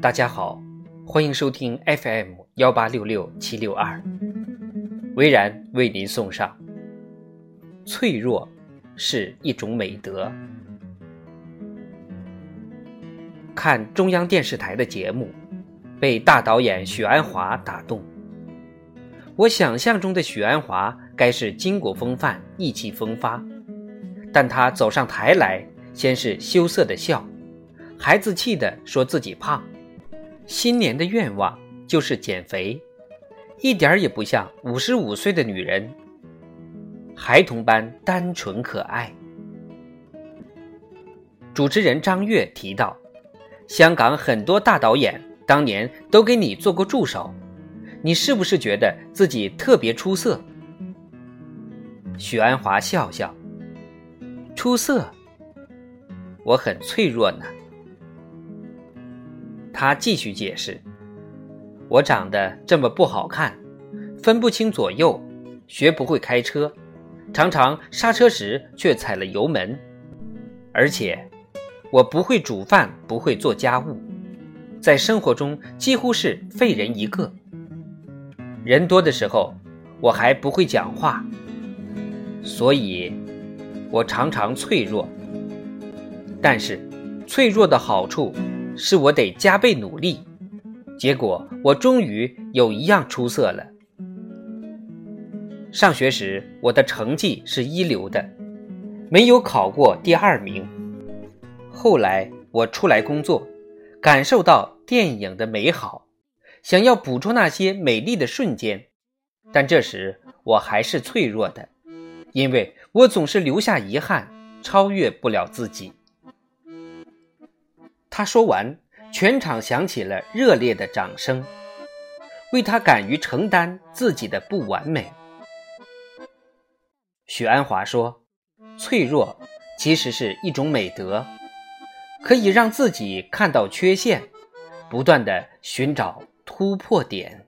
大家好，欢迎收听 FM 幺八六六七六二，微然为您送上：脆弱是一种美德。看中央电视台的节目，被大导演许鞍华打动。我想象中的许鞍华该是巾帼风范、意气风发，但他走上台来，先是羞涩的笑，孩子气的说自己胖。新年的愿望就是减肥，一点也不像五十五岁的女人，孩童般单纯可爱。主持人张悦提到，香港很多大导演当年都给你做过助手，你是不是觉得自己特别出色？许鞍华笑笑，出色，我很脆弱呢。他继续解释：“我长得这么不好看，分不清左右，学不会开车，常常刹车时却踩了油门，而且我不会煮饭，不会做家务，在生活中几乎是废人一个。人多的时候，我还不会讲话，所以，我常常脆弱。但是，脆弱的好处。”是我得加倍努力，结果我终于有一样出色了。上学时我的成绩是一流的，没有考过第二名。后来我出来工作，感受到电影的美好，想要捕捉那些美丽的瞬间，但这时我还是脆弱的，因为我总是留下遗憾，超越不了自己。他说完，全场响起了热烈的掌声，为他敢于承担自己的不完美。许鞍华说：“脆弱其实是一种美德，可以让自己看到缺陷，不断的寻找突破点。”